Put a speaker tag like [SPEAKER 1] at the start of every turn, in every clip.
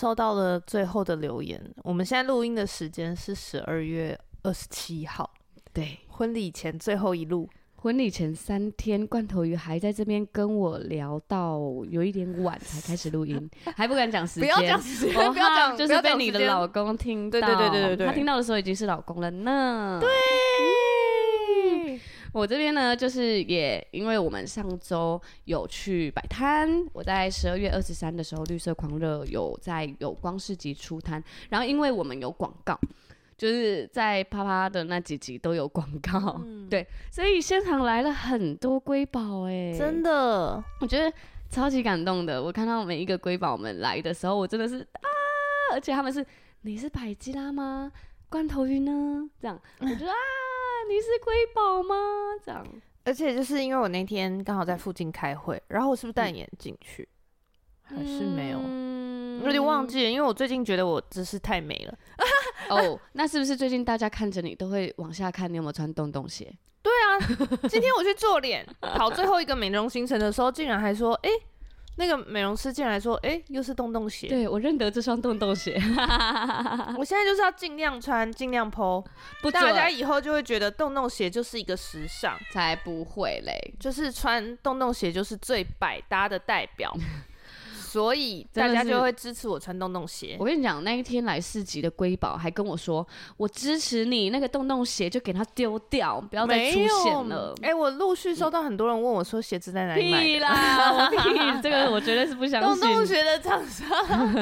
[SPEAKER 1] 收到了最后的留言。我们现在录音的时间是十二月二十七号，
[SPEAKER 2] 对，
[SPEAKER 1] 婚礼前最后一路，
[SPEAKER 2] 婚礼前三天，罐头鱼还在这边跟我聊到有一点晚才开始录音，还不敢讲时间，不要
[SPEAKER 1] 讲时间，不要讲，
[SPEAKER 2] 就是被你的老公听到，
[SPEAKER 1] 对对对对对，对，
[SPEAKER 2] 他听到的时候已经是老公了呢，
[SPEAKER 1] 对。
[SPEAKER 2] 我这边呢，就是也因为我们上周有去摆摊，我在十二月二十三的时候，绿色狂热有在有光市集出摊，然后因为我们有广告，就是在啪啪的那几集都有广告，嗯，对，所以现场来了很多瑰宝，哎，
[SPEAKER 1] 真的，
[SPEAKER 2] 我觉得超级感动的。我看到每一个瑰宝们来的时候，我真的是啊，而且他们是，你是百吉拉吗？罐头鱼呢？这样，我觉得啊。你是瑰宝吗？这样，
[SPEAKER 1] 而且就是因为我那天刚好在附近开会，然后我是不是戴眼镜去？嗯、还是没有？嗯、有点忘记了，因为我最近觉得我姿势太美了。
[SPEAKER 2] 哦，那是不是最近大家看着你都会往下看，你有没有穿洞洞鞋？
[SPEAKER 1] 对啊，今天我去做脸，跑最后一个美容行程的时候，竟然还说，哎、欸。那个美容师进来说：“哎、欸，又是洞洞鞋。”
[SPEAKER 2] 对，我认得这双洞洞鞋。
[SPEAKER 1] 我现在就是要尽量穿，尽量 po，不大家以后就会觉得洞洞鞋就是一个时尚，
[SPEAKER 2] 才不会嘞，
[SPEAKER 1] 就是穿洞洞鞋就是最百搭的代表。所以大家就会支持我穿洞洞鞋。
[SPEAKER 2] 我跟你讲，那一天来市集的瑰宝还跟我说：“我支持你，那个洞洞鞋就给它丢掉，不要再出现了。”
[SPEAKER 1] 哎、欸，我陆续收到很多人问我说：“鞋子在哪里买？”
[SPEAKER 2] 屁啦，我屁，这个 我绝对是不相信。
[SPEAKER 1] 洞洞鞋的厂商，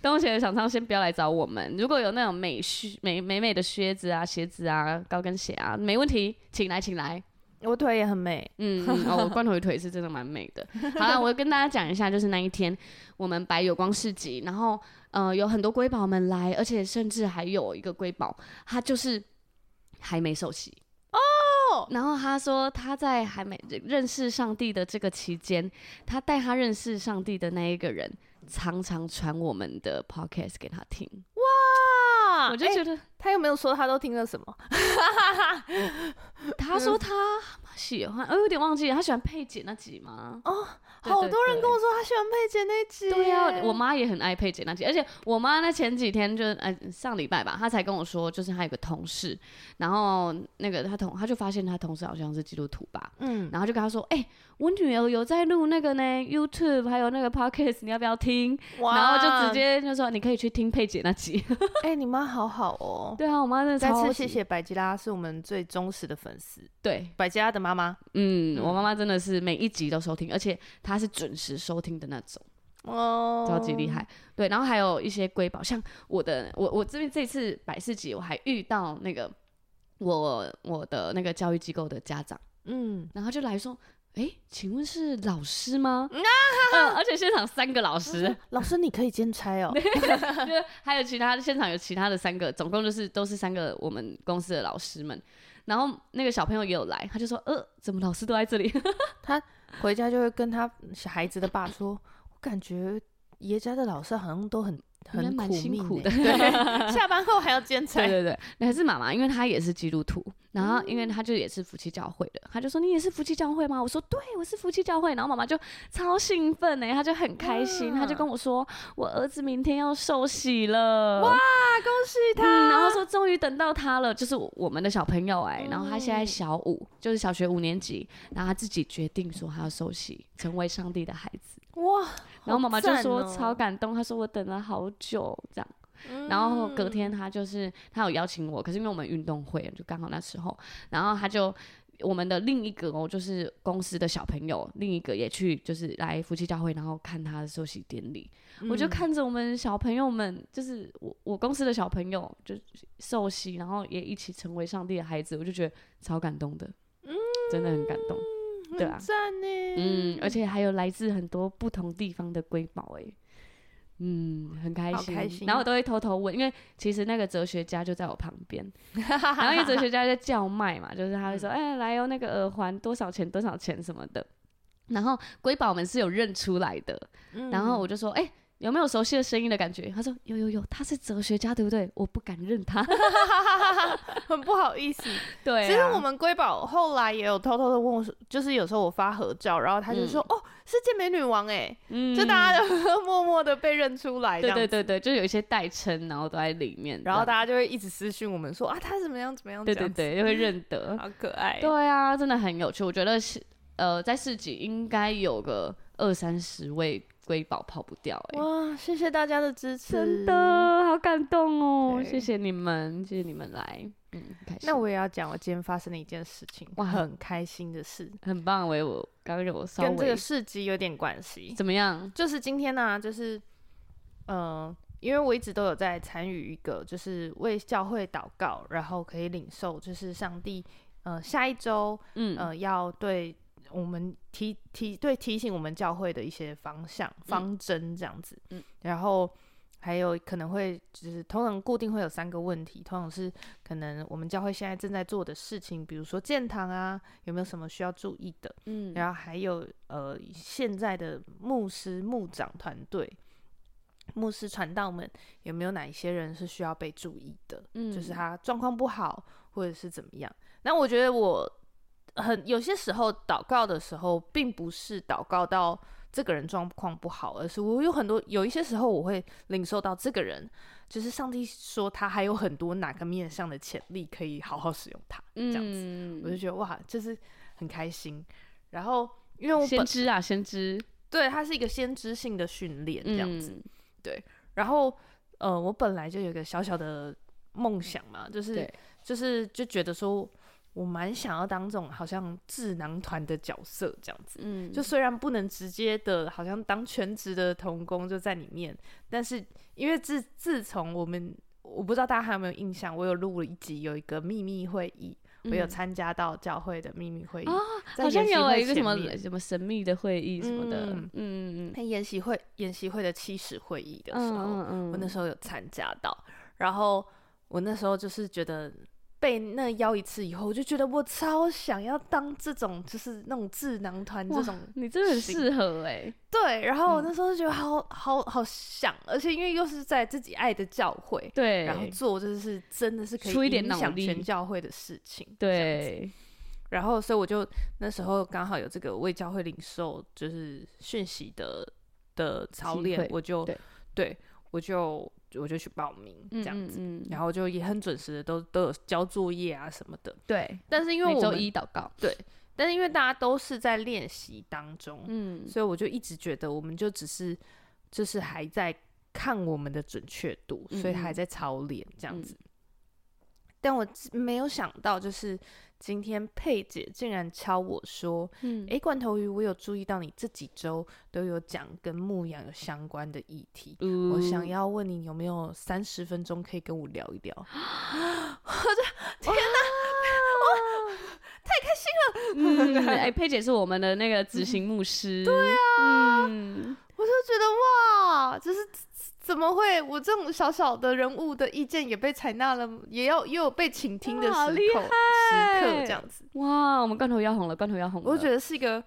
[SPEAKER 2] 洞洞鞋的厂商先不要来找我们。如果有那种美靴、美美美的靴子啊、鞋子啊、高跟鞋啊，没问题，请来，请来。
[SPEAKER 1] 我腿也很美，
[SPEAKER 2] 嗯，哦，我罐头鱼腿是真的蛮美的。好了，我跟大家讲一下，就是那一天我们摆有光市集，然后呃有很多瑰宝们来，而且甚至还有一个瑰宝，他就是还没受洗哦。然后他说他在还没认识上帝的这个期间，他带他认识上帝的那一个人，常常传我们的 podcast 给他听。哇，我就觉得、欸、
[SPEAKER 1] 他又没有说他都听了什么？
[SPEAKER 2] 他说他喜欢，我有点忘记了，他喜欢佩姐那集吗？
[SPEAKER 1] 哦，好多人跟我说他喜欢佩姐那集。
[SPEAKER 2] 对呀、啊，我妈也很爱佩姐那集，而且我妈那前几天就哎上礼拜吧，她才跟我说，就是她有个同事，然后那个她同，她就发现她同事好像是基督徒吧，嗯，然后就跟她说，哎、欸，我女儿有在录那个呢，YouTube 还有那个 Podcast，你要不要听？哇，然后就直接就说你可以去听佩姐那集。
[SPEAKER 1] 哎、欸，你妈好好哦。
[SPEAKER 2] 对啊，我妈真的超。
[SPEAKER 1] 再次谢谢百吉拉，是我们最忠实的粉丝。
[SPEAKER 2] 对，
[SPEAKER 1] 百吉拉的妈妈妈，
[SPEAKER 2] 嗯，我妈妈真的是每一集都收听，而且她是准时收听的那种，哦，超级厉害。对，然后还有一些瑰宝，像我的，我我这边这次百事集，我还遇到那个我我的那个教育机构的家长，嗯，然后就来说。哎，请问是老师吗？啊 嗯、而且现场三个老师，
[SPEAKER 1] 老师你可以兼差哦。
[SPEAKER 2] 对，还有其他现场有其他的三个，总共就是都是三个我们公司的老师们。然后那个小朋友也有来，他就说：“呃，怎么老师都在这里？”
[SPEAKER 1] 他回家就会跟他小孩子的爸说：“我感觉爷家的老师好像都很。”很苦
[SPEAKER 2] 辛苦的，
[SPEAKER 1] 对，下班后还要兼差。
[SPEAKER 2] 对对对，那还是妈妈，因为她也是基督徒，然后因为她就也是夫妻教会的，她就说，你也是夫妻教会吗？我说对，我是夫妻教会。然后妈妈就超兴奋呢，她就很开心，她就跟我说，我儿子明天要受洗了，
[SPEAKER 1] 哇，恭喜他！
[SPEAKER 2] 嗯、然后说终于等到他了，就是我们的小朋友哎，然后他现在小五，就是小学五年级，然后他自己决定说他要受洗，成为上帝的孩子。哇！然后妈妈就说超感动，她说我等了好久这样。然后隔天她就是她有邀请我，可是因为我们运动会就刚好那时候，然后她就我们的另一个哦，就是公司的小朋友，另一个也去就是来夫妻教会，然后看他的受洗典礼。我就看着我们小朋友们，就是我我公司的小朋友就受洗，然后也一起成为上帝的孩子，我就觉得超感动的，真的很感动。对啊，嗯，而且还有来自很多不同地方的瑰宝哎，嗯，很开心，
[SPEAKER 1] 开心。
[SPEAKER 2] 然后我都会偷偷问，因为其实那个哲学家就在我旁边，然后那个哲学家在叫卖嘛，就是他会说，哎、来哦，那个耳环多少钱？多少钱什么的。然后瑰宝们是有认出来的，嗯、然后我就说，哎、欸。有没有熟悉的声音的感觉？他说有有有，他是哲学家，对不对？我不敢认他，
[SPEAKER 1] 很不好意思。
[SPEAKER 2] 对、啊，
[SPEAKER 1] 其实我们瑰宝后来也有偷偷的问我，就是有时候我发合照，然后他就说：“嗯、哦，是健美女王哎。嗯”就大家都默默的被认出来。对
[SPEAKER 2] 对对对，就有一些代称，然后都在里面，
[SPEAKER 1] 然后大家就会一直私讯我们说啊，他怎么样怎么样。
[SPEAKER 2] 对对对，就会认得，
[SPEAKER 1] 好可爱。
[SPEAKER 2] 对啊，真的很有趣。我觉得是呃，在市集应该有个二三十位。瑰宝跑不掉哎、欸！
[SPEAKER 1] 哇，谢谢大家的支持，
[SPEAKER 2] 真的好感动哦！谢谢你们，谢谢你们来，嗯。
[SPEAKER 1] 那我也要讲我今天发生的一件事情，哇，很开心的事，
[SPEAKER 2] 很棒。我我刚刚我稍微
[SPEAKER 1] 跟这个市集有点关系，
[SPEAKER 2] 怎么样？
[SPEAKER 1] 就是今天呢、啊，就是嗯、呃，因为我一直都有在参与一个，就是为教会祷告，然后可以领受，就是上帝，呃，下一周，嗯，呃，要对。我们提提对提醒我们教会的一些方向方针这样子，嗯，然后还有可能会就是通常固定会有三个问题，通常是可能我们教会现在正在做的事情，比如说建堂啊，有没有什么需要注意的，嗯，然后还有呃现在的牧师牧长团队、牧师传道们有没有哪一些人是需要被注意的，嗯，就是他状况不好或者是怎么样，那我觉得我。很有些时候祷告的时候，并不是祷告到这个人状况不好，而是我有很多有一些时候我会领受到这个人，就是上帝说他还有很多哪个面向的潜力可以好好使用他，这样子，嗯、我就觉得哇，就是很开心。然后因为我
[SPEAKER 2] 先知啊，先知，
[SPEAKER 1] 对，他是一个先知性的训练这样子，
[SPEAKER 2] 嗯、
[SPEAKER 1] 对。然后呃，我本来就有一个小小的梦想嘛，就是就是就觉得说。我蛮想要当这种好像智囊团的角色这样子，嗯，就虽然不能直接的，好像当全职的童工就在里面，但是因为自自从我们，我不知道大家还有没有印象，我有录了一集，有一个秘密会议，嗯、我有参加到教会的秘密会议，
[SPEAKER 2] 哦、好像有一个什么什么神秘的会议什么的，嗯
[SPEAKER 1] 嗯嗯，研习会研习会的起始会议的时候，嗯嗯嗯。我那时候有参加到，然后我那时候就是觉得。被那邀一次以后，我就觉得我超想要当这种，就是那种智囊团这种。
[SPEAKER 2] 你真的很适合哎、欸。
[SPEAKER 1] 对，然后我那时候就觉得好好好想，而且因为又是在自己爱的教会，
[SPEAKER 2] 对，
[SPEAKER 1] 然后做就是真的是可以影响全教会的事情，
[SPEAKER 2] 对。
[SPEAKER 1] 然后所以我就那时候刚好有这个为教会领受就是讯息的的操练，我就对，对我就。我就去报名这样子，嗯嗯嗯、然后就也很准时的都都有交作业啊什么的。
[SPEAKER 2] 对，
[SPEAKER 1] 但是因为我
[SPEAKER 2] 每周一祷告，
[SPEAKER 1] 对，但是因为大家都是在练习当中，嗯，所以我就一直觉得我们就只是就是还在看我们的准确度，嗯、所以还在操练这样子。嗯、但我没有想到就是。今天佩姐竟然敲我说：“嗯，哎，罐头鱼，我有注意到你这几周都有讲跟牧羊有相关的议题，嗯、我想要问你有没有三十分钟可以跟我聊一聊？” 我的天哪，哇，太开心了！
[SPEAKER 2] 哎、嗯，佩姐是我们的那个执行牧师，
[SPEAKER 1] 对啊，嗯、我就觉得哇，就是。怎么会？我这种小小的人物的意见也被采纳了，也要也有被倾听的时候，时刻这样子。
[SPEAKER 2] 哇，我们罐头要红了，罐头要红了。
[SPEAKER 1] 我觉得是一个，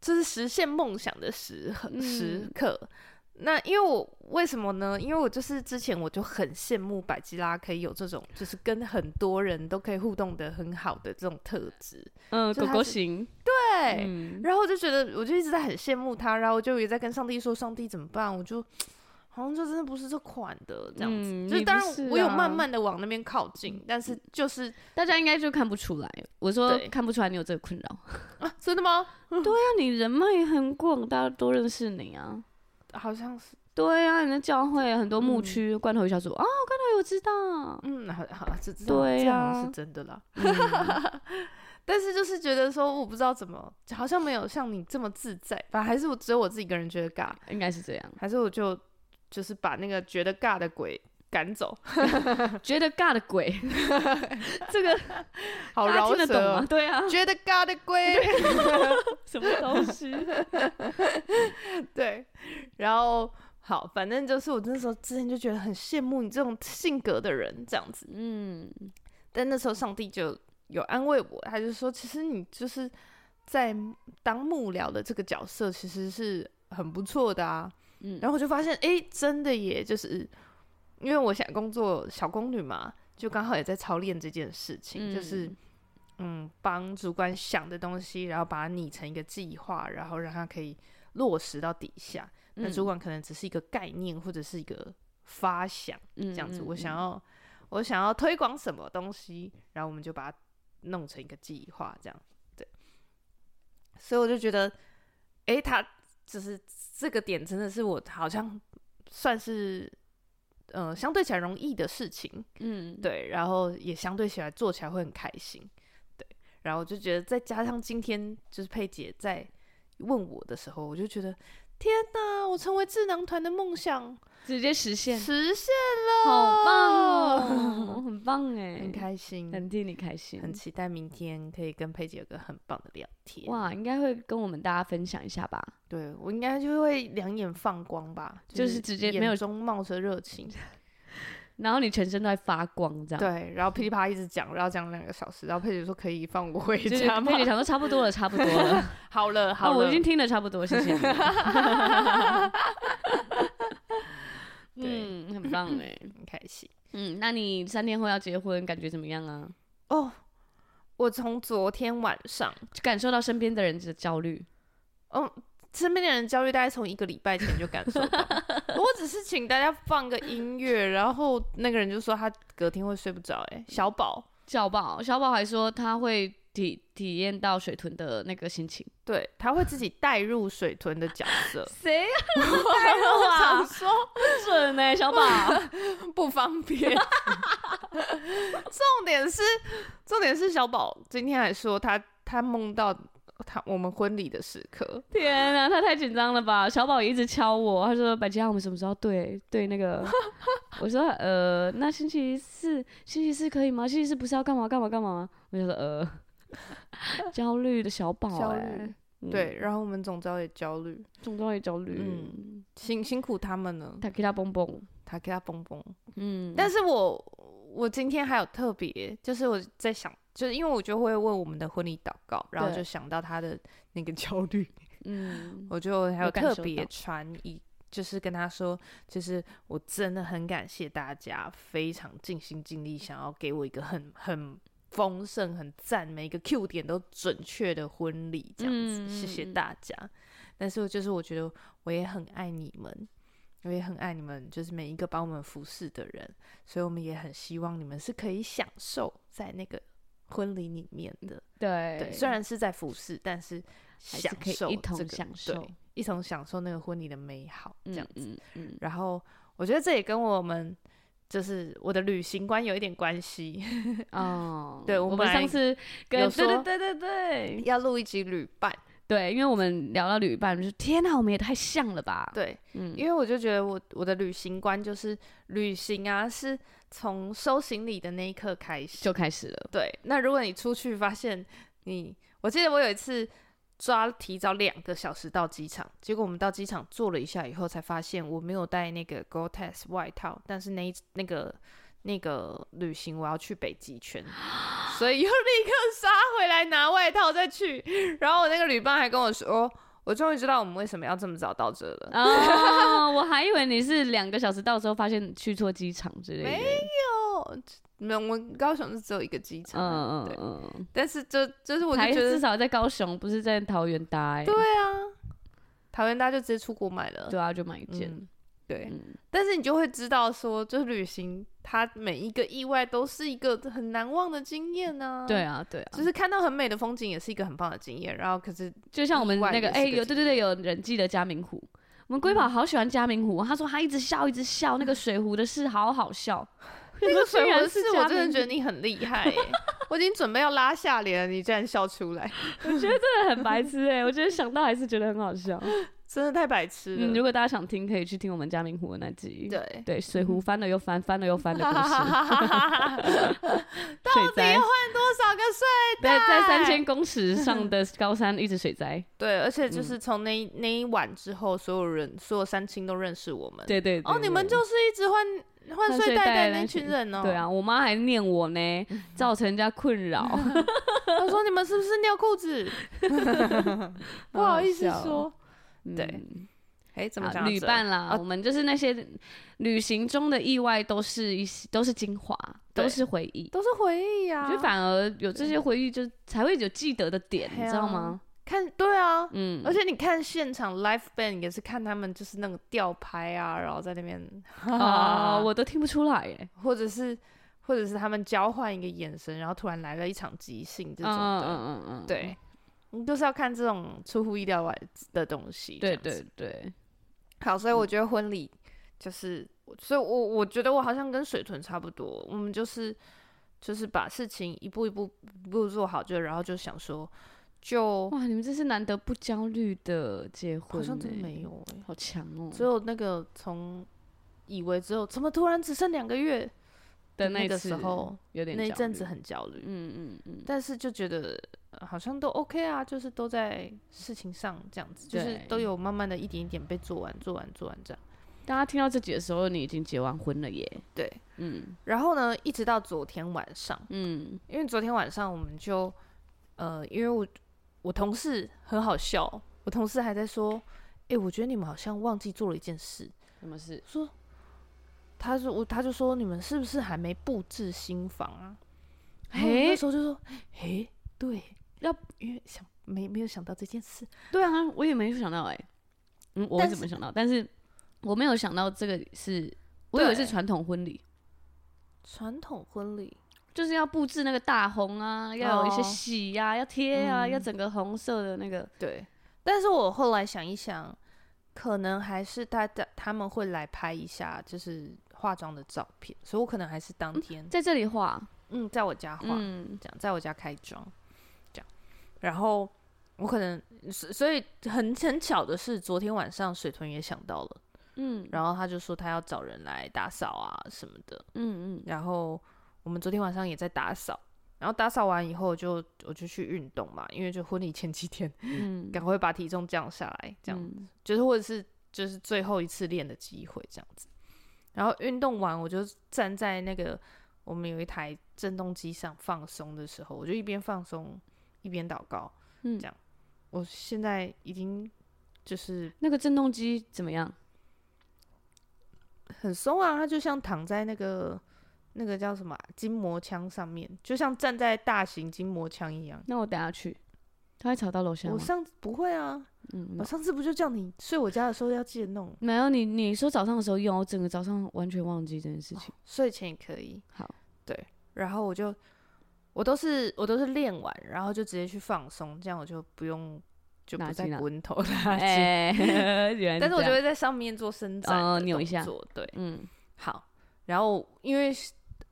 [SPEAKER 1] 就是实现梦想的时时刻。嗯、那因为我为什么呢？因为我就是之前我就很羡慕百吉拉可以有这种，就是跟很多人都可以互动的很好的这种特质。
[SPEAKER 2] 嗯，狗狗型。
[SPEAKER 1] 对。嗯、然后我就觉得，我就一直在很羡慕他，然后我就也在跟上帝说：“上帝怎么办？”我就。好像就真的不是这款的这样子，嗯、就是当然我有慢慢的往那边靠近，啊、但是就是
[SPEAKER 2] 大家应该就看不出来。我说看不出来你有这个困扰
[SPEAKER 1] 啊？真的吗？
[SPEAKER 2] 对啊，你人脉也很广，大家都认识你啊。
[SPEAKER 1] 好像是。
[SPEAKER 2] 对啊，你的教会很多牧区，罐头鱼小组啊，罐头鱼我知道。
[SPEAKER 1] 嗯，好好，这这对啊，是真的啦。嗯、但是就是觉得说，我不知道怎么，好像没有像你这么自在。反正还是我只有我自己一个人觉得尬，
[SPEAKER 2] 应该是这样。
[SPEAKER 1] 还是我就。就是把那个觉得尬的鬼赶走，
[SPEAKER 2] 觉得尬的鬼，这个
[SPEAKER 1] 好饶舌吗？
[SPEAKER 2] 对啊，
[SPEAKER 1] 觉得尬的鬼，
[SPEAKER 2] 什么东西？
[SPEAKER 1] 对，然后好，反正就是我那时候之前就觉得很羡慕你这种性格的人，这样子。
[SPEAKER 2] 嗯，
[SPEAKER 1] 但那时候上帝就有安慰我，他就说，其实你就是在当幕僚的这个角色，其实是很不错的啊。嗯，然后我就发现，哎、欸，真的耶，就是因为我想工作小宫女嘛，就刚好也在操练这件事情，嗯、就是嗯，帮主管想的东西，然后把它拟成一个计划，然后让它可以落实到底下。那主管可能只是一个概念或者是一个发想，嗯、这样子。我想要，嗯、我想要推广什么东西，然后我们就把它弄成一个计划，这样。对。所以我就觉得，哎、欸，他就是这个点，真的是我好像算是，呃，相对起来容易的事情。嗯，对。然后也相对起来做起来会很开心。对。然后我就觉得，再加上今天就是佩姐在问我的时候，我就觉得。天哪！我成为智囊团的梦想
[SPEAKER 2] 直接实现，
[SPEAKER 1] 实现了，
[SPEAKER 2] 好棒哦，很棒哎，
[SPEAKER 1] 很开心，
[SPEAKER 2] 很替你开心，
[SPEAKER 1] 很期待明天可以跟佩姐有个很棒的聊天。
[SPEAKER 2] 哇，应该会跟我们大家分享一下吧？
[SPEAKER 1] 对，我应该就会两眼放光吧，
[SPEAKER 2] 就是直接没有
[SPEAKER 1] 中冒着热情。
[SPEAKER 2] 然后你全身都在发光，这样
[SPEAKER 1] 对，然后噼里啪啦一直讲，然后讲两个小时，然后佩姐说可以放我回家吗？
[SPEAKER 2] 佩姐想说差不多了，差不多了，
[SPEAKER 1] 好了，好了，
[SPEAKER 2] 我已经听得差不多，谢谢你。嗯，很棒哎，
[SPEAKER 1] 很开心。
[SPEAKER 2] 嗯，那你三天后要结婚，感觉怎么样啊？
[SPEAKER 1] 哦，我从昨天晚上
[SPEAKER 2] 就感受到身边的人的焦虑。
[SPEAKER 1] 哦。身边的人焦虑，大概从一个礼拜前就感受到。我只是请大家放个音乐，然后那个人就说他隔天会睡不着。哎，小宝，
[SPEAKER 2] 小宝，小宝还说他会体体验到水豚的那个心情，
[SPEAKER 1] 对，他会自己带入水豚的角色。
[SPEAKER 2] 谁带入啊？想说不准呢，小宝
[SPEAKER 1] 不方便。重点是，重点是小宝今天还说他他梦到。他我们婚礼的时刻，
[SPEAKER 2] 天啊，他太紧张了吧？小宝也一直敲我，他说：“百吉，我们什么时候对对那个？”我说：“呃，那星期四，星期四可以吗？星期四不是要干嘛干嘛干嘛吗？”我就说：“呃，焦虑的小宝、欸，焦虑，
[SPEAKER 1] 嗯、对，然后我们总招也焦虑，
[SPEAKER 2] 总招也焦虑，
[SPEAKER 1] 嗯，辛辛苦他们了，
[SPEAKER 2] 他给他蹦蹦，
[SPEAKER 1] 他给他蹦蹦，嗯，但是我我今天还有特别，就是我在想。就是因为我就会为我们的婚礼祷告，然后就想到他的那个 焦虑，嗯，我就还有特别传一，就是跟他说，就是我真的很感谢大家，非常尽心尽力，想要给我一个很很丰盛、很赞，每一个 Q 点都准确的婚礼，这样子，嗯、谢谢大家。但是就是我觉得我也很爱你们，我也很爱你们，就是每一个帮我们服侍的人，所以我们也很希望你们是可以享受在那个。婚礼里面的，
[SPEAKER 2] 对，
[SPEAKER 1] 对，虽然是在服侍，但是享受、这个、
[SPEAKER 2] 一同享受，
[SPEAKER 1] 对，一同享受那个婚礼的美好，这样子。嗯嗯
[SPEAKER 2] 嗯、
[SPEAKER 1] 然后我觉得这也跟我们就是我的旅行观有一点关系。哦。对，我们上次跟
[SPEAKER 2] 对对对对对，
[SPEAKER 1] 要录一集旅伴，
[SPEAKER 2] 对，因为我们聊到旅伴，就是天哪，我们也太像了吧？
[SPEAKER 1] 对，嗯，因为我就觉得我我的旅行观就是旅行啊是。从收行李的那一刻开始
[SPEAKER 2] 就开始了。
[SPEAKER 1] 对，那如果你出去发现你，我记得我有一次抓提早两个小时到机场，结果我们到机场坐了一下以后，才发现我没有带那个 Gore-Tex 外套，但是那那个那个旅行我要去北极圈，所以又立刻杀回来拿外套再去。然后我那个旅伴还跟我说。我终于知道我们为什么要这么早到这了。
[SPEAKER 2] 哦，我还以为你是两个小时到时候发现去错机场之类的。
[SPEAKER 1] 没有，没有，我们高雄是只有一个机场。嗯嗯嗯。但是就就是我就觉得
[SPEAKER 2] 至少在高雄，不是在桃园搭。
[SPEAKER 1] 对啊，桃园搭就直接出国买了。
[SPEAKER 2] 对啊，就买一件。
[SPEAKER 1] 嗯对，嗯、但是你就会知道说，就是旅行，它每一个意外都是一个很难忘的经验呢、啊。
[SPEAKER 2] 对啊，对啊，
[SPEAKER 1] 就是看到很美的风景，也是一个很棒的经验。然后，可是
[SPEAKER 2] 就像我们那个，哎、欸，有对对对，有人记得嘉明湖，我们龟宝好喜欢嘉明湖，他说他一直笑，一直笑，那个水壶的事好好笑。
[SPEAKER 1] 那个水壶的事，我真的觉得你很厉害、欸，我已经准备要拉下脸了，你竟然笑出来，
[SPEAKER 2] 我觉得真的很白痴哎、欸，我觉得想到还是觉得很好笑。
[SPEAKER 1] 真的太白痴了。
[SPEAKER 2] 如果大家想听，可以去听我们嘉明湖的那集。
[SPEAKER 1] 对
[SPEAKER 2] 对，水壶翻了又翻，翻了又翻的故事。
[SPEAKER 1] 到底要换多少个睡袋？
[SPEAKER 2] 对，在三千公尺上的高山一直水灾。
[SPEAKER 1] 对，而且就是从那那一晚之后，所有人所有三清都认识我们。
[SPEAKER 2] 对对。
[SPEAKER 1] 哦，你们就是一直换换睡袋的那群人哦。
[SPEAKER 2] 对啊，我妈还念我呢，造成人家困扰。
[SPEAKER 1] 她说：“你们是不是尿裤子？”不好意思说。对，哎、嗯，怎么讲？
[SPEAKER 2] 旅伴啦，啊、我们就是那些旅行中的意外，都是一些都是精华，都是回忆，
[SPEAKER 1] 都是回忆呀、啊。
[SPEAKER 2] 就反而有这些回忆，就才会有记得的点，你知道吗？
[SPEAKER 1] 看，对啊，嗯，而且你看现场 live band 也是看他们就是那个吊拍啊，然后在那边
[SPEAKER 2] 啊，我都听不出来耶，
[SPEAKER 1] 或者是或者是他们交换一个眼神，然后突然来了一场即兴这种的，嗯嗯嗯嗯，对。你都是要看这种出乎意料外的东西，
[SPEAKER 2] 对对对。
[SPEAKER 1] 好，所以我觉得婚礼就是，嗯、所以我我觉得我好像跟水豚差不多，我们就是就是把事情一步一步一步做好，就然后就想说，就
[SPEAKER 2] 哇，你们这是难得不焦虑的结婚，
[SPEAKER 1] 好像真的没有哎、欸，
[SPEAKER 2] 好强哦。
[SPEAKER 1] 只有那个从以为只有怎么突然只剩两个月的那个时候，有点那一阵子很焦虑，嗯嗯嗯，嗯但是就觉得。好像都 OK 啊，就是都在事情上这样子，就是都有慢慢的一点一点被做完、做完、做完这样。
[SPEAKER 2] 大家听到这集的时候，你已经结完婚了耶。
[SPEAKER 1] 对，嗯。然后呢，一直到昨天晚上，嗯，因为昨天晚上我们就，呃，因为我我同事很好笑，我同事还在说，哎、欸，我觉得你们好像忘记做了一件事。
[SPEAKER 2] 什么事？
[SPEAKER 1] 说，他说我，他就说你们是不是还没布置新房啊？嘿，那时候就说，嘿，对。要因为想没没有想到这件事，
[SPEAKER 2] 对啊，我也没有想到哎、欸，嗯，我怎么想到？但是，我没有想到这个是，我以为是传统婚礼，
[SPEAKER 1] 传统婚礼
[SPEAKER 2] 就是要布置那个大红啊，要有一些喜呀、要贴啊，嗯、要整个红色的那个。
[SPEAKER 1] 对，但是我后来想一想，可能还是大家他们会来拍一下，就是化妆的照片，所以我可能还是当天、嗯、
[SPEAKER 2] 在这里化，
[SPEAKER 1] 嗯，在我家化，嗯，这样，在我家开妆。这样。然后我可能，所以很很巧的是，昨天晚上水豚也想到了，嗯，然后他就说他要找人来打扫啊什么的，嗯嗯，然后我们昨天晚上也在打扫，然后打扫完以后就我就去运动嘛，因为就婚礼前几天，嗯，赶快把体重降下来，这样子，嗯、就是或者是就是最后一次练的机会这样子，然后运动完我就站在那个我们有一台震动机上放松的时候，我就一边放松。一边祷告，嗯，这样，我现在已经就是
[SPEAKER 2] 那个震动机怎么样？
[SPEAKER 1] 很松啊，它就像躺在那个那个叫什么筋膜枪上面，就像站在大型筋膜枪一样。
[SPEAKER 2] 那我等下去，它会吵到楼下吗？
[SPEAKER 1] 我上次不会啊，嗯，我上次不就叫你睡我家的时候要记得弄？
[SPEAKER 2] 没有，你你说早上的时候用，我整个早上完全忘记这件事情。哦，
[SPEAKER 1] 睡前也可以。
[SPEAKER 2] 好，
[SPEAKER 1] 对，然后我就。我都是我都是练完，然后就直接去放松，这样我就不用就不再滚头了。但是我就会在上面做伸展扭一下。对，嗯，好。然后因为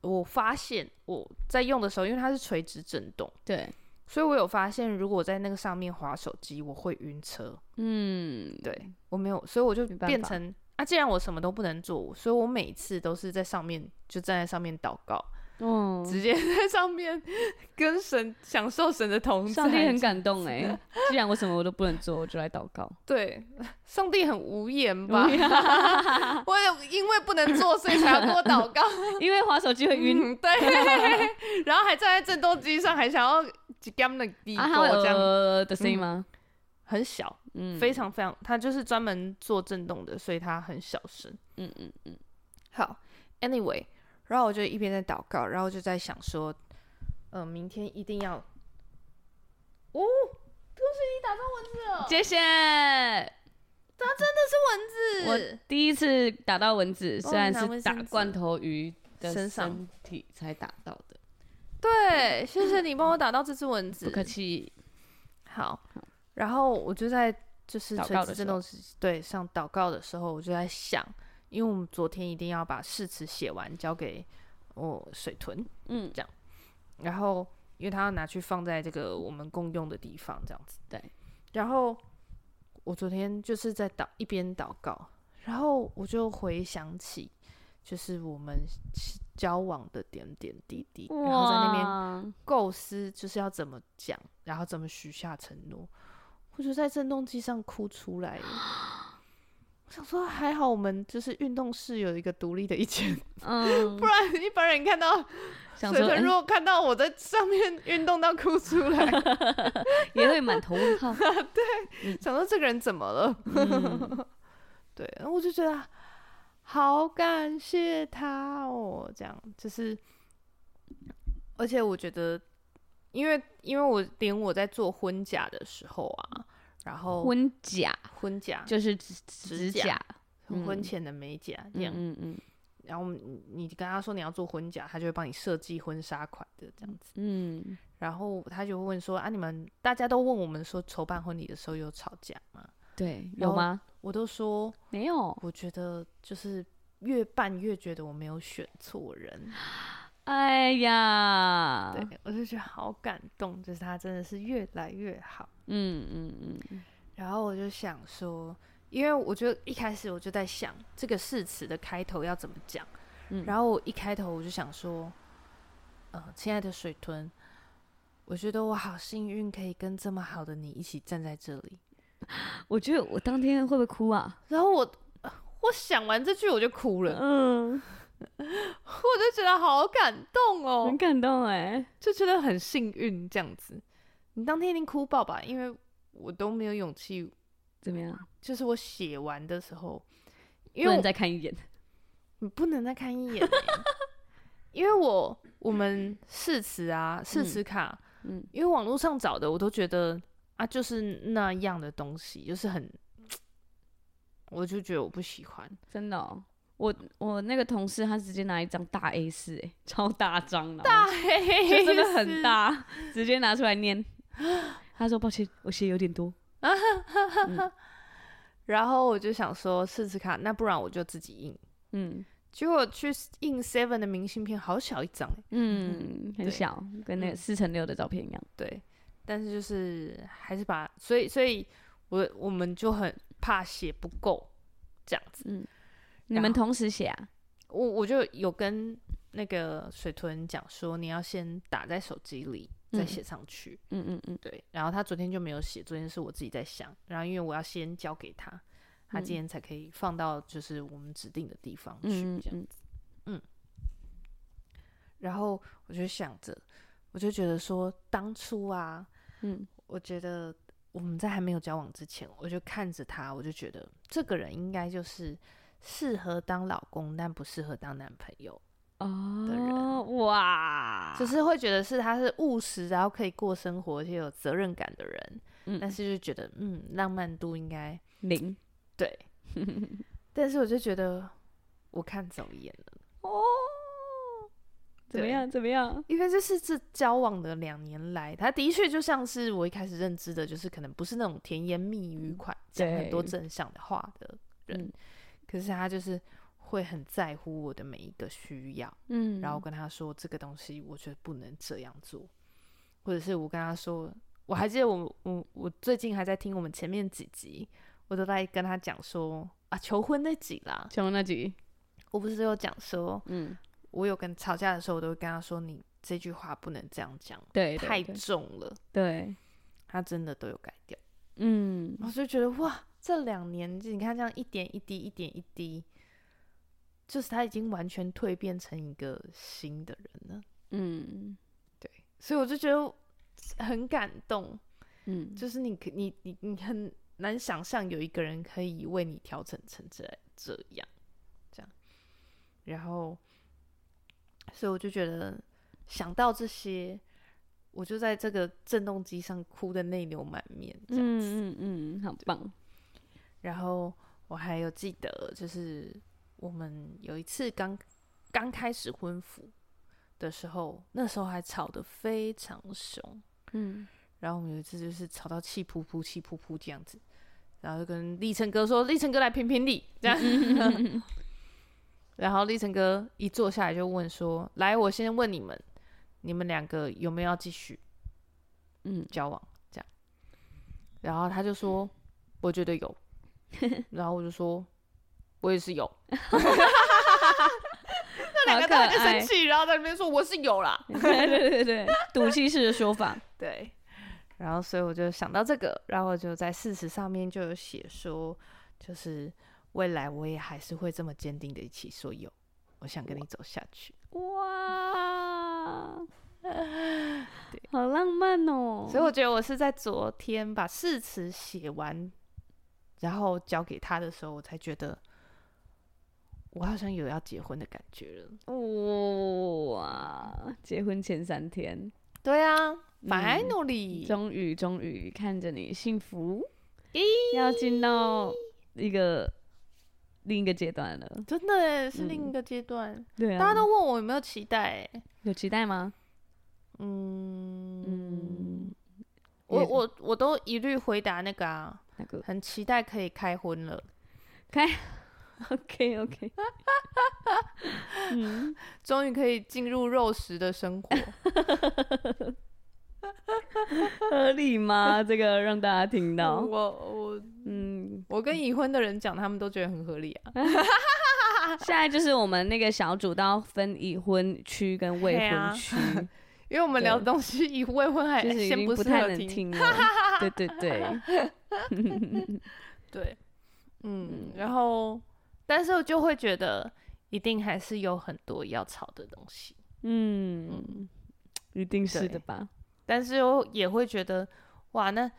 [SPEAKER 1] 我发现我在用的时候，因为它是垂直震动，
[SPEAKER 2] 对，
[SPEAKER 1] 所以我有发现，如果我在那个上面滑手机，我会晕车。嗯，对，我没有，所以我就变成啊，既然我什么都不能做，所以我每次都是在上面就站在上面祷告。嗯，直接在上面 跟神享受神的同在，
[SPEAKER 2] 上帝很感动哎、欸。既然我什么我都不能做，我就来祷告。
[SPEAKER 1] 对，上帝很无言吧？我因为不能做，所以才要跟我祷告。
[SPEAKER 2] 因为滑手机会晕、嗯，
[SPEAKER 1] 对。然后还站在震动机上，还想要几 g 的低过这样
[SPEAKER 2] 的声音吗、嗯？
[SPEAKER 1] 很小，嗯，非常非常，他就是专门做震动的，所以他很小声。嗯嗯嗯。好，Anyway。然后我就一边在祷告，然后就在想说，嗯、呃，明天一定要，哦，恭喜你打到蚊子了，
[SPEAKER 2] 谢谢，
[SPEAKER 1] 它真的是蚊子，
[SPEAKER 2] 我第一次打到蚊子，虽然是打罐头鱼的身体才打到的，
[SPEAKER 1] 对，谢谢你帮我打到这只蚊子，
[SPEAKER 2] 不客气。
[SPEAKER 1] 好，然后我就在就是垂直震动对上祷告的时候，我就在想。因为我们昨天一定要把誓词写完，交给我水豚，嗯，这样，然后因为他要拿去放在这个我们共用的地方，这样子，
[SPEAKER 2] 对。
[SPEAKER 1] 然后我昨天就是在祷一边祷告，然后我就回想起，就是我们交往的点点滴滴，然后在那边构思就是要怎么讲，然后怎么许下承诺，我就在震动机上哭出来。我想说还好我们就是运动室有一个独立的一间 嗯，不然一般人看到。水豚如果看到我在上面运动到哭出来，
[SPEAKER 2] 也会满头问号。
[SPEAKER 1] 对，嗯、想说这个人怎么了？嗯、对，然后我就觉得好感谢他哦，这样就是，而且我觉得，因为因为我连我在做婚假的时候啊，然后
[SPEAKER 2] 婚假
[SPEAKER 1] 婚假
[SPEAKER 2] 就是指指甲，
[SPEAKER 1] 婚前的美甲这样，嗯嗯。嗯然后你跟他说你要做婚假，他就会帮你设计婚纱款的这样子。嗯，然后他就会问说啊，你们大家都问我们说筹办婚礼的时候有吵架吗？
[SPEAKER 2] 对，有吗？
[SPEAKER 1] 我都说
[SPEAKER 2] 没有。
[SPEAKER 1] 我觉得就是越办越觉得我没有选错人。
[SPEAKER 2] 哎呀，
[SPEAKER 1] 对，我就觉得好感动，就是他真的是越来越好。嗯嗯嗯。然后我就想说。因为我就一开始我就在想这个誓词的开头要怎么讲，嗯，然后我一开头我就想说，呃，亲爱的水豚，我觉得我好幸运可以跟这么好的你一起站在这里。
[SPEAKER 2] 我觉得我当天会不会哭啊？
[SPEAKER 1] 然后我我想完这句我就哭了，嗯，我就觉得好感动哦，
[SPEAKER 2] 很感动哎，
[SPEAKER 1] 就觉得很幸运这样子。你当天一定哭爆吧？因为我都没有勇气。
[SPEAKER 2] 怎么样？
[SPEAKER 1] 就是我写完的时候，
[SPEAKER 2] 因为不能再看一眼，
[SPEAKER 1] 你不能再看一眼，因为我我们誓词啊，誓词卡，嗯，因为网络上找的，我都觉得啊，就是那样的东西，就是很，我就觉得我不喜欢，
[SPEAKER 2] 真的、哦。我我那个同事他直接拿一张大 A 四，哎，超大张的，
[SPEAKER 1] 大 A
[SPEAKER 2] 就真的很大，直接拿出来念。他说抱歉，我写有点多。啊哈哈
[SPEAKER 1] 哈！然后我就想说试试看，那不然我就自己印。嗯，结果去印 Seven 的明信片，好小一张，
[SPEAKER 2] 嗯，很小，跟那个四乘六的照片一样。
[SPEAKER 1] 对，但是就是还是把，所以所以我我们就很怕写不够这样子。嗯，
[SPEAKER 2] 你们同时写啊？
[SPEAKER 1] 我我就有跟那个水豚讲说，你要先打在手机里。再写上去，嗯嗯嗯，对。然后他昨天就没有写，昨天是我自己在想。然后因为我要先交给他，他今天才可以放到就是我们指定的地方去，这样子。嗯。然后我就想着，我就觉得说，当初啊，嗯，我觉得我们在还没有交往之前，我就看着他，我就觉得这个人应该就是适合当老公，但不适合当男朋友。的人、哦、哇，就是会觉得是他是务实，然后可以过生活，而且有责任感的人。嗯，但是就觉得嗯，浪漫度应该
[SPEAKER 2] 零。
[SPEAKER 1] 对，但是我就觉得我看走眼了哦。
[SPEAKER 2] 怎么样？怎么样？
[SPEAKER 1] 因为这是这交往的两年来，他的确就像是我一开始认知的，就是可能不是那种甜言蜜语款讲很多正向的话的人。嗯、可是他就是。会很在乎我的每一个需要，嗯，然后跟他说这个东西，我觉得不能这样做，或者是我跟他说，我还记得我我我最近还在听我们前面几集，我都在跟他讲说啊，求婚那集啦，
[SPEAKER 2] 求婚那集，
[SPEAKER 1] 我不是有讲说，嗯，我有跟吵架的时候，我都会跟他说，你这句话不能这样讲，
[SPEAKER 2] 对，
[SPEAKER 1] 太重了，
[SPEAKER 2] 对，
[SPEAKER 1] 他真的都有改掉，嗯，我就觉得哇，这两年你看这样一点一滴，一点一滴。就是他已经完全蜕变成一个新的人了，嗯，对，所以我就觉得很感动，嗯，就是你可你你你很难想象有一个人可以为你调整成这这样，这样，然后，所以我就觉得想到这些，我就在这个震动机上哭得泪流满面，这样子，
[SPEAKER 2] 嗯嗯嗯，好棒。
[SPEAKER 1] 然后我还有记得就是。我们有一次刚刚开始婚服的时候，那时候还吵得非常凶，嗯，然后我们有一次就是吵到气噗噗、气噗噗这样子，然后就跟立成哥说：“立成哥来评评理。”这样，嗯、然后立成哥一坐下来就问说：“来，我先问你们，你们两个有没有要继续，嗯，交往？”这样，然后他就说：“我觉得有。然后我就说，我也是有。那两个人就生气，然后在那边说我是有啦。
[SPEAKER 2] 对对对对，赌气式的说法。
[SPEAKER 1] 对。然后所以我就想到这个，然后就在事实上面就有写说，就是未来我也还是会这么坚定的一起说有，我想跟你走下去。
[SPEAKER 2] 哇，对，好浪漫哦。
[SPEAKER 1] 所以我觉得我是在昨天把誓词写完，然后交给他的时候，我才觉得。我好像有要结婚的感觉了，
[SPEAKER 2] 哇！结婚前三天，
[SPEAKER 1] 对啊，finally，
[SPEAKER 2] 终于终于看着你幸福，要进到一个另一个阶段了，
[SPEAKER 1] 真的是另一个阶段。
[SPEAKER 2] 嗯、对啊，
[SPEAKER 1] 大家都问我有没有期待，
[SPEAKER 2] 有期待吗？
[SPEAKER 1] 嗯嗯，我我我都一律回答那个啊，那个。很期待可以开婚了，
[SPEAKER 2] 开。OK OK，
[SPEAKER 1] 嗯，终于可以进入肉食的生活，
[SPEAKER 2] 合理吗？这个让大家听到，
[SPEAKER 1] 我我嗯，我跟已婚的人讲，他们都觉得很合理啊。
[SPEAKER 2] 现在就是我们那个小组都要分已婚区跟未婚区，
[SPEAKER 1] 因为我们聊的东西已未婚还
[SPEAKER 2] 是先不太能听了。对对对，
[SPEAKER 1] 对，嗯，然后。但是我就会觉得，一定还是有很多要吵的东西。
[SPEAKER 2] 嗯，嗯，一定是的吧。
[SPEAKER 1] 但是又也会觉得，哇，那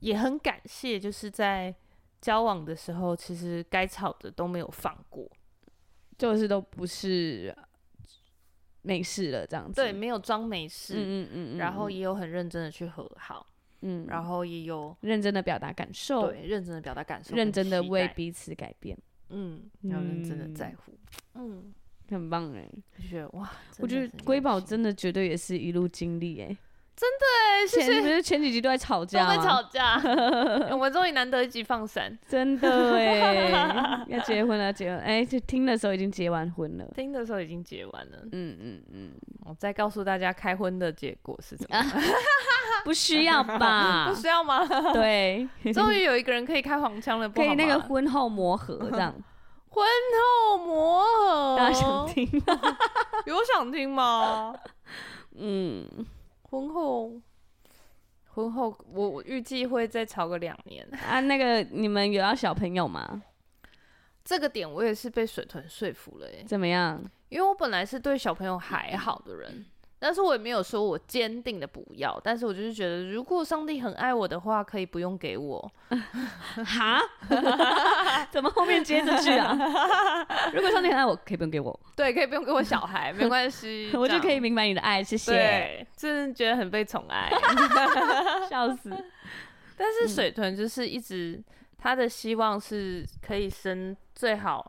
[SPEAKER 1] 也很感谢，就是在交往的时候，其实该吵的都没有放过，
[SPEAKER 2] 就是都不是没事了这样子。
[SPEAKER 1] 对，没有装没事。
[SPEAKER 2] 嗯嗯嗯，嗯。然后
[SPEAKER 1] 也有很认真的去和好。
[SPEAKER 2] 嗯。
[SPEAKER 1] 然后也有
[SPEAKER 2] 认真的表达感受。
[SPEAKER 1] 对，认真的表达感受。
[SPEAKER 2] 认真的为彼此改变。
[SPEAKER 1] 嗯，要认真的在乎，嗯，
[SPEAKER 2] 很棒哎，
[SPEAKER 1] 就觉得哇，
[SPEAKER 2] 我觉得瑰宝真的绝对也是一路经历哎，
[SPEAKER 1] 真的哎，
[SPEAKER 2] 前不是前几集都在吵架，
[SPEAKER 1] 都在吵架，我们终于难得一集放闪，
[SPEAKER 2] 真的哎，要结婚了，结婚。哎，就听的时候已经结完婚了，
[SPEAKER 1] 听的时候已经结完了，
[SPEAKER 2] 嗯嗯嗯，
[SPEAKER 1] 我再告诉大家开婚的结果是怎么。样。
[SPEAKER 2] 不需要吧？
[SPEAKER 1] 不需要吗？
[SPEAKER 2] 对，
[SPEAKER 1] 终于有一个人可以开黄腔了，
[SPEAKER 2] 可以那个婚后磨合这样。
[SPEAKER 1] 婚后磨合，
[SPEAKER 2] 大家想听吗？
[SPEAKER 1] 有想听吗？
[SPEAKER 2] 嗯，
[SPEAKER 1] 婚后，婚后我我预计会再吵个两年
[SPEAKER 2] 啊。那个你们有要小朋友吗？
[SPEAKER 1] 这个点我也是被水豚说服了耶。
[SPEAKER 2] 怎么样？
[SPEAKER 1] 因为我本来是对小朋友还好的人。但是我也没有说我坚定的不要，但是我就是觉得，如果上帝很爱我的话，可以不用给我。
[SPEAKER 2] 哈？怎么后面接着去啊？如果上帝很爱我，可以不用给我。
[SPEAKER 1] 对，可以不用给我小孩，没关系，
[SPEAKER 2] 我就可以明白你的爱，谢谢。
[SPEAKER 1] 对，真的觉得很被宠爱，
[SPEAKER 2] 笑死。
[SPEAKER 1] 但是水豚就是一直他的希望是可以生最好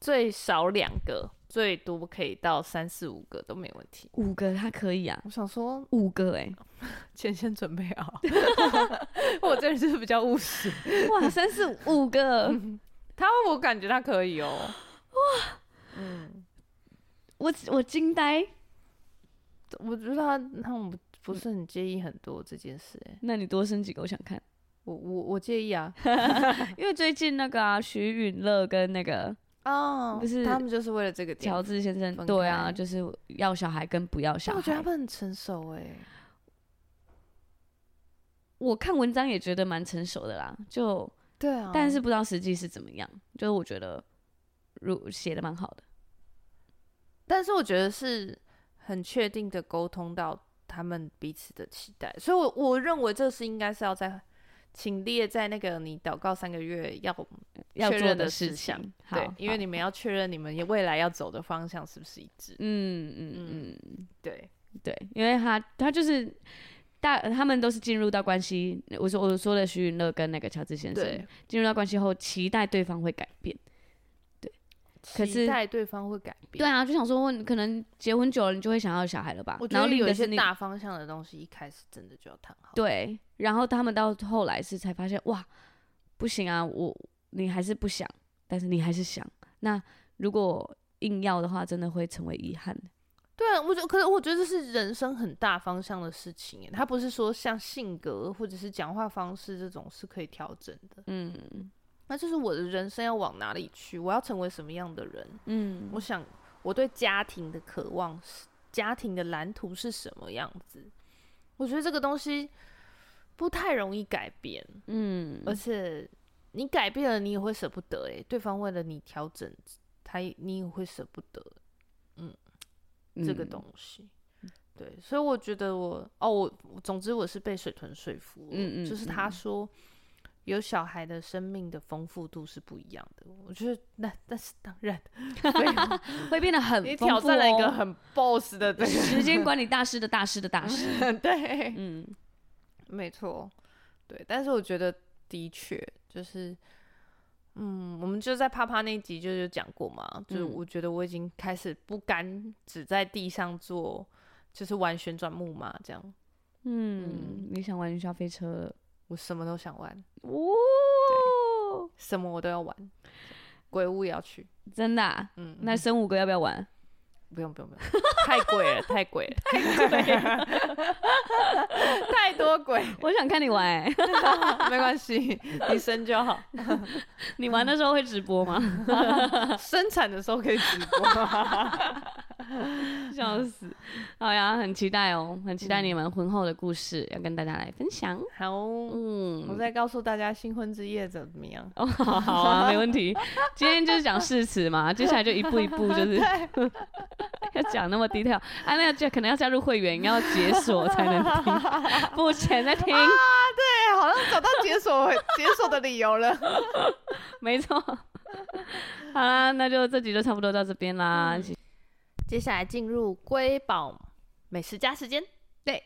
[SPEAKER 1] 最少两个。最多可以到三四五个都没问题，
[SPEAKER 2] 五个他可以啊。
[SPEAKER 1] 我想说
[SPEAKER 2] 五个哎、
[SPEAKER 1] 欸，钱先准备好。我这人是比较务实。
[SPEAKER 2] 哇，三四五个，
[SPEAKER 1] 嗯、他我感觉他可以哦、喔。哇，嗯，
[SPEAKER 2] 我我惊呆。
[SPEAKER 1] 我觉得他他们不是很介意很多这件事哎、欸。
[SPEAKER 2] 那你多生几个，我想看。
[SPEAKER 1] 我我我介意啊，
[SPEAKER 2] 因为最近那个啊，徐允乐跟那个。
[SPEAKER 1] 哦，
[SPEAKER 2] 就是，
[SPEAKER 1] 他们就是为了这个。
[SPEAKER 2] 乔治先生，对啊，就是要小孩跟不要小孩。
[SPEAKER 1] 我觉得他们很成熟哎。
[SPEAKER 2] 我看文章也觉得蛮成熟的啦，就
[SPEAKER 1] 对啊，
[SPEAKER 2] 但是不知道实际是怎么样。就是我觉得，如写的蛮好的，
[SPEAKER 1] 但是我觉得是很确定的沟通到他们彼此的期待，所以我我认为这是应该是要在。请列在那个你祷告三个月要要做的事情，对，因为你们要确认你们未来要走的方向是不是一致。
[SPEAKER 2] 嗯嗯嗯，
[SPEAKER 1] 对
[SPEAKER 2] 对，因为他他就是大，他们都是进入到关系。我说我说的徐云乐跟那个乔治先生进入到关系后，期待对方会改变。可是，期待
[SPEAKER 1] 对方会改变。
[SPEAKER 2] 对啊，就想说，可能结婚久了，你就会想要小孩了吧？
[SPEAKER 1] 我觉得有一些大方向的东西，一开始真的就要谈好。
[SPEAKER 2] 对，然后他们到后来是才发现，哇，不行啊，我你还是不想，但是你还是想。那如果硬要的话，真的会成为遗憾。
[SPEAKER 1] 对啊，我觉得，可是我觉得这是人生很大方向的事情，他不是说像性格或者是讲话方式这种是可以调整的。嗯，那就是我的人生要往哪里去，我要成为什么样的人？嗯，我想我对家庭的渴望是，家庭的蓝图是什么样子？我觉得这个东西不太容易改变。嗯，而且你改变了，你也会舍不得。诶，对方为了你调整，他你也会舍不得。嗯这个东西，嗯、对，所以我觉得我哦，我总之我是被水豚说服，嗯嗯，就是他说有小孩的生命的丰富度是不一样的。我觉得那那是当然，
[SPEAKER 2] 会变得很
[SPEAKER 1] 你挑战了一个很 boss 的对
[SPEAKER 2] 时间管理大师的大师的大师，
[SPEAKER 1] 对，嗯，没错，对，但是我觉得的确就是。嗯，我们就在啪啪那集就有讲过嘛，嗯、就是我觉得我已经开始不甘只在地上做，就是玩旋转木马这样。
[SPEAKER 2] 嗯，嗯，你想玩云霄飞车？
[SPEAKER 1] 我什么都想玩。哦，什么我都要玩。鬼屋也要去，
[SPEAKER 2] 真的、啊？嗯，那生五哥要不要玩？
[SPEAKER 1] 不用不用不用，太贵了太贵了太贵了，太多鬼。
[SPEAKER 2] 我想看你玩、欸，
[SPEAKER 1] 没关系，你生就好。
[SPEAKER 2] 你玩的时候会直播吗？
[SPEAKER 1] 生产的时候可以直播。
[SPEAKER 2] 笑死！好呀，很期待哦，很期待你们婚后的故事，要跟大家来分享。
[SPEAKER 1] 好，嗯，我再告诉大家新婚之夜怎么样？
[SPEAKER 2] 哦，好啊，没问题。今天就是讲誓词嘛，接下来就一步一步，就是 要讲那么低调。啊，那个可能要加入会员，要解锁才能听，目前在听。啊，
[SPEAKER 1] 对，好像找到解锁解锁的理由了。
[SPEAKER 2] 没错。好啦，那就这集就差不多到这边啦。
[SPEAKER 1] 嗯接下来进入瑰宝美食家时间。对，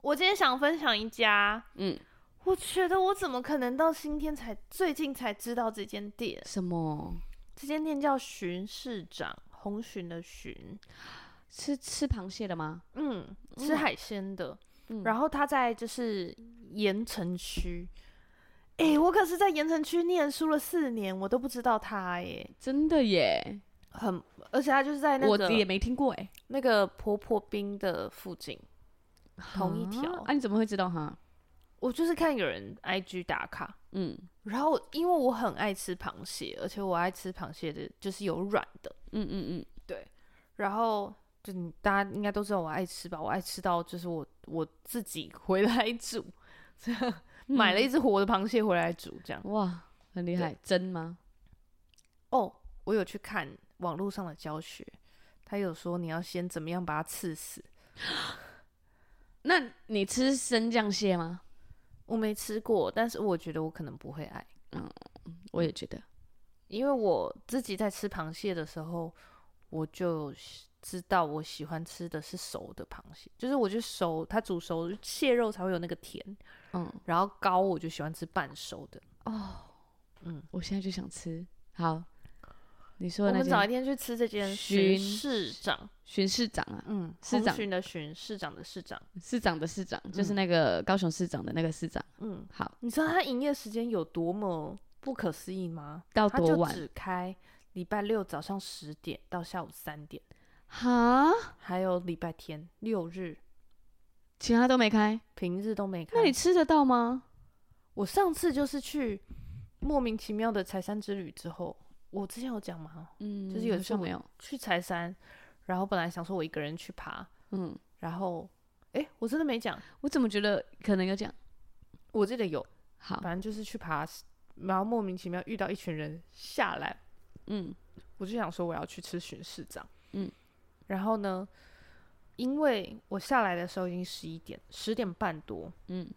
[SPEAKER 1] 我今天想分享一家，嗯，我觉得我怎么可能到今天才最近才知道这间店？
[SPEAKER 2] 什么？
[SPEAKER 1] 这间店叫巡市长，红鲟的鲟，
[SPEAKER 2] 吃吃螃蟹的吗？
[SPEAKER 1] 嗯，吃海鲜的。嗯，然后他在就是盐城区，哎、欸，我可是在盐城区念书了四年，我都不知道他耶，
[SPEAKER 2] 真的耶，
[SPEAKER 1] 很。而且他就是在那个，
[SPEAKER 2] 我也没听过哎，
[SPEAKER 1] 那个婆婆冰的附近，同一条。
[SPEAKER 2] 啊，你怎么会知道哈？
[SPEAKER 1] 我就是看有人 IG 打卡，嗯，然后因为我很爱吃螃蟹，而且我爱吃螃蟹的，就是有软的，嗯嗯嗯，对。然后就你大家应该都知道我爱吃吧？我爱吃到就是我我自己 回来煮，这样买了一只活的螃蟹回来煮，这样
[SPEAKER 2] 哇，很厉害，真吗？
[SPEAKER 1] 哦，我有去看。网络上的教学，他有说你要先怎么样把它刺死。
[SPEAKER 2] 那你吃生酱蟹吗？
[SPEAKER 1] 我没吃过，但是我觉得我可能不会爱。
[SPEAKER 2] 嗯，我也觉得，
[SPEAKER 1] 因为我自己在吃螃蟹的时候，我就知道我喜欢吃的是熟的螃蟹，就是我就熟，它煮熟蟹肉才会有那个甜。嗯，然后膏我就喜欢吃半熟的。
[SPEAKER 2] 哦，嗯，我现在就想吃。好。你说
[SPEAKER 1] 我们早一天去吃这间巡市长，
[SPEAKER 2] 巡市长啊，
[SPEAKER 1] 嗯，市长巡的巡，市长的市长，
[SPEAKER 2] 市长的市长，就是那个高雄市长的那个市长。嗯，好，
[SPEAKER 1] 你知道他营业时间有多么不可思议吗？
[SPEAKER 2] 到多晚？
[SPEAKER 1] 他就只开礼拜六早上十点到下午三点。
[SPEAKER 2] 哈？
[SPEAKER 1] 还有礼拜天六日，
[SPEAKER 2] 其他都没开，
[SPEAKER 1] 平日都没开。
[SPEAKER 2] 那你吃得到吗？
[SPEAKER 1] 我上次就是去莫名其妙的财山之旅之后。我之前有讲吗？嗯，就是有时候没有去柴山，然后本来想说我一个人去爬，嗯，然后哎、欸，我真的没讲，
[SPEAKER 2] 我怎么觉得可能有讲？
[SPEAKER 1] 我记得有，好，反正就是去爬，然后莫名其妙遇到一群人下来，嗯，我就想说我要去吃巡视长，嗯，然后呢，因为我下来的时候已经十一点，十点半多，嗯，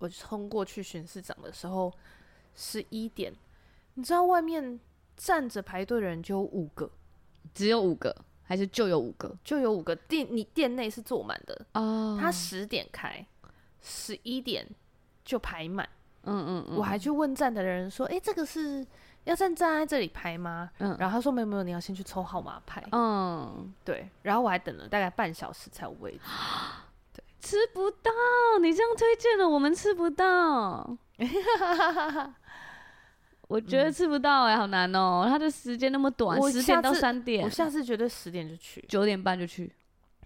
[SPEAKER 1] 我冲过去巡视长的时候十一点，你知道外面。站着排队的人就有五个，
[SPEAKER 2] 只有五个，还是就有五个？
[SPEAKER 1] 就有五个。店你店内是坐满的哦。他十点开，十一点就排满。嗯嗯嗯。我还去问站的人说：“哎、欸，这个是要站站在这里排吗？”嗯。然后他说：“没有没有，你要先去抽号码牌。”嗯，对。然后我还等了大概半小时才有位置。对，
[SPEAKER 2] 吃不到。你这样推荐了，我们吃不到。我觉得吃不到哎、欸，好难哦、喔。他的时间那么短，十点到三点，
[SPEAKER 1] 我下次绝对十点就去，
[SPEAKER 2] 九点半就去。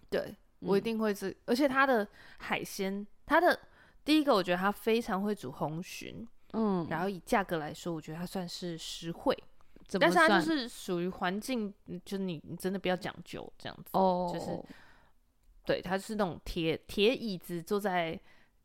[SPEAKER 1] 对，我一定会吃。嗯、而且他的海鲜，他的第一个，我觉得他非常会煮红鲟，嗯，然后以价格来说，我觉得他算是实惠。但是它就是属于环境，就是你你真的不要讲究这样子，哦，就是对，它是那种铁铁椅子坐在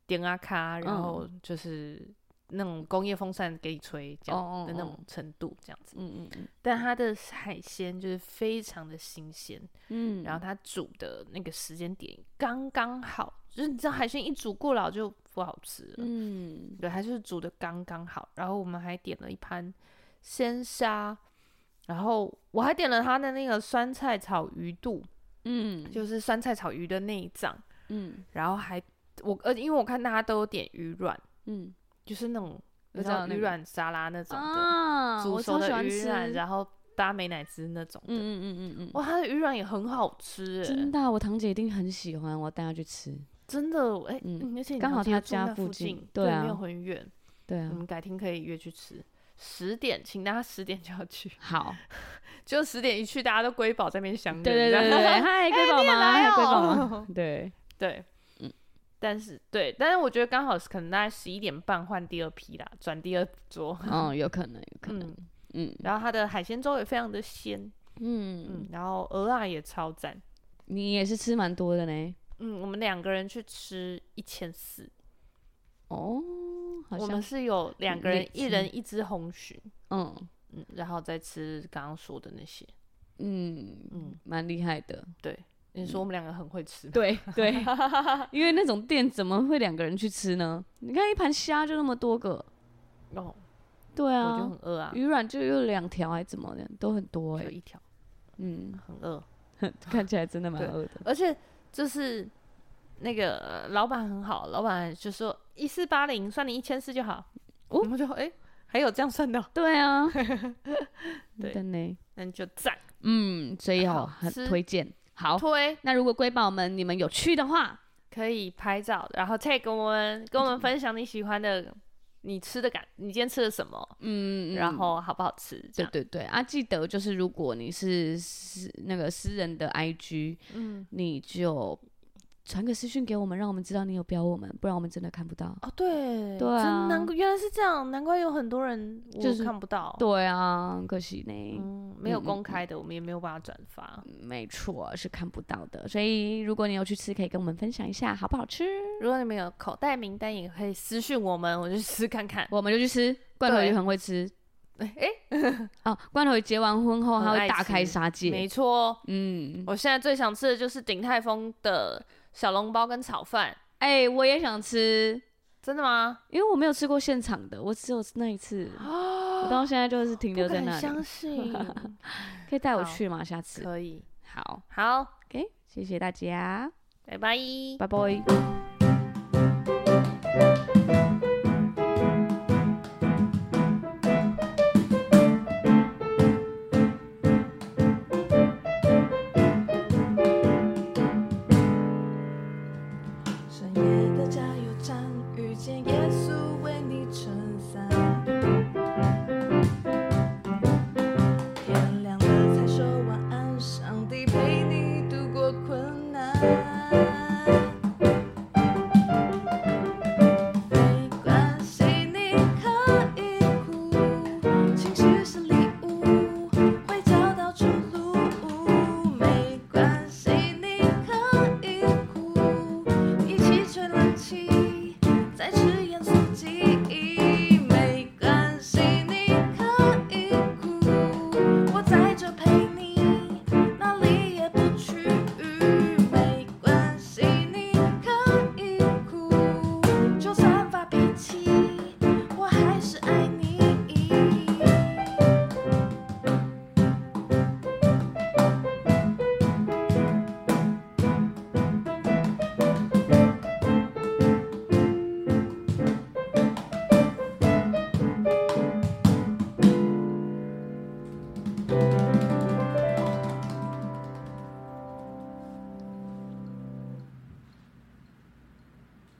[SPEAKER 1] 点啊卡，然后就是那种工业风扇给你吹这样的那种程度这样子，嗯嗯嗯。但它的海鲜就是非常的新鲜，嗯，然后它煮的那个时间点刚刚好，就是你知道海鲜一煮过老就不好吃了，嗯，对，它就是煮的刚刚好。然后我们还点了一盘。鲜虾，然后我还点了它的那个酸菜炒鱼肚，嗯，就是酸菜炒鱼的内脏，嗯，然后还我呃，因为我看大家都有点鱼卵，嗯，就是那种你知道鱼卵沙拉那种的，啊，煮熟的鱼卵，然后搭美乃滋那种的，嗯嗯嗯嗯哇，它的鱼卵也很好吃，
[SPEAKER 2] 真的，我堂姐一定很喜欢，我带她去吃，
[SPEAKER 1] 真的，哎，而且刚好她家附近，对，没有很远，
[SPEAKER 2] 对啊，
[SPEAKER 1] 我们改天可以约去吃。十点，请大家十点就要去。
[SPEAKER 2] 好，
[SPEAKER 1] 就十点一去，大家都瑰宝在那边相遇。
[SPEAKER 2] 对对对对，嗨，瑰宝吗？嗨，瑰宝吗？对
[SPEAKER 1] 对，嗯，但是对，但是我觉得刚好是可能大概十一点半换第二批啦，转第二桌。
[SPEAKER 2] 哦，有可能，有可能。
[SPEAKER 1] 嗯，然后它的海鲜粥也非常的鲜。嗯嗯，然后鹅啊也超赞。
[SPEAKER 2] 你也是吃蛮多的呢。
[SPEAKER 1] 嗯，我们两个人去吃一千四。
[SPEAKER 2] 哦。
[SPEAKER 1] 我们是有两个人，一人一只红鲟，嗯嗯，然后再吃刚刚说的那些，
[SPEAKER 2] 嗯嗯，蛮厉害的。
[SPEAKER 1] 对，你说我们两个很会吃，
[SPEAKER 2] 对 对，因为那种店怎么会两个人去吃呢？你看一盘虾就那么多个，哦，对啊，
[SPEAKER 1] 我就很饿啊，
[SPEAKER 2] 鱼软就有两条还怎么的，都很多哎，
[SPEAKER 1] 有一条，嗯，很饿，
[SPEAKER 2] 看起来真的蛮饿的，
[SPEAKER 1] 而且就是。那个老板很好，老板就说一四八零算你一千四就好。哦我们就哎，还有这样算的？
[SPEAKER 2] 对啊，
[SPEAKER 1] 对的呢，那你就赞。
[SPEAKER 2] 嗯，所以好，很推荐。好推。那如果瑰宝们你们有去的话，
[SPEAKER 1] 可以拍照，然后 tag 我们，跟我们分享你喜欢的，你吃的感，你今天吃了什么？嗯，然后好不好吃？
[SPEAKER 2] 对对对啊，记得就是如果你是私那个私人的 IG，嗯，你就。传个私讯给我们，让我们知道你有标我们，不然我们真的看不到。
[SPEAKER 1] 哦，对，
[SPEAKER 2] 对啊，
[SPEAKER 1] 难怪原来是这样，难怪有很多人就是看不到。
[SPEAKER 2] 对啊，可惜呢，
[SPEAKER 1] 嗯，没有公开的，嗯、我们也没有办法转发。
[SPEAKER 2] 没错，是看不到的。所以如果你有去吃，可以跟我们分享一下好不好吃。
[SPEAKER 1] 如果你们有口袋名单，也可以私讯我们，我就去吃看看。
[SPEAKER 2] 我们就去吃。罐头鱼很会吃。哎哎，哦，罐头鱼结完婚后，他会大开杀戒。
[SPEAKER 1] 没错，嗯，我现在最想吃的就是鼎泰丰的。小笼包跟炒饭，
[SPEAKER 2] 哎、欸，我也想吃，
[SPEAKER 1] 真的吗？
[SPEAKER 2] 因为我没有吃过现场的，我只有那一次，我到现在就是停留在那里。
[SPEAKER 1] 不相 信，
[SPEAKER 2] 可以带我去吗？下次
[SPEAKER 1] 可以。
[SPEAKER 2] 好，
[SPEAKER 1] 好
[SPEAKER 2] ，OK，谢谢大家，
[SPEAKER 1] 拜拜，
[SPEAKER 2] 拜拜。Jesus.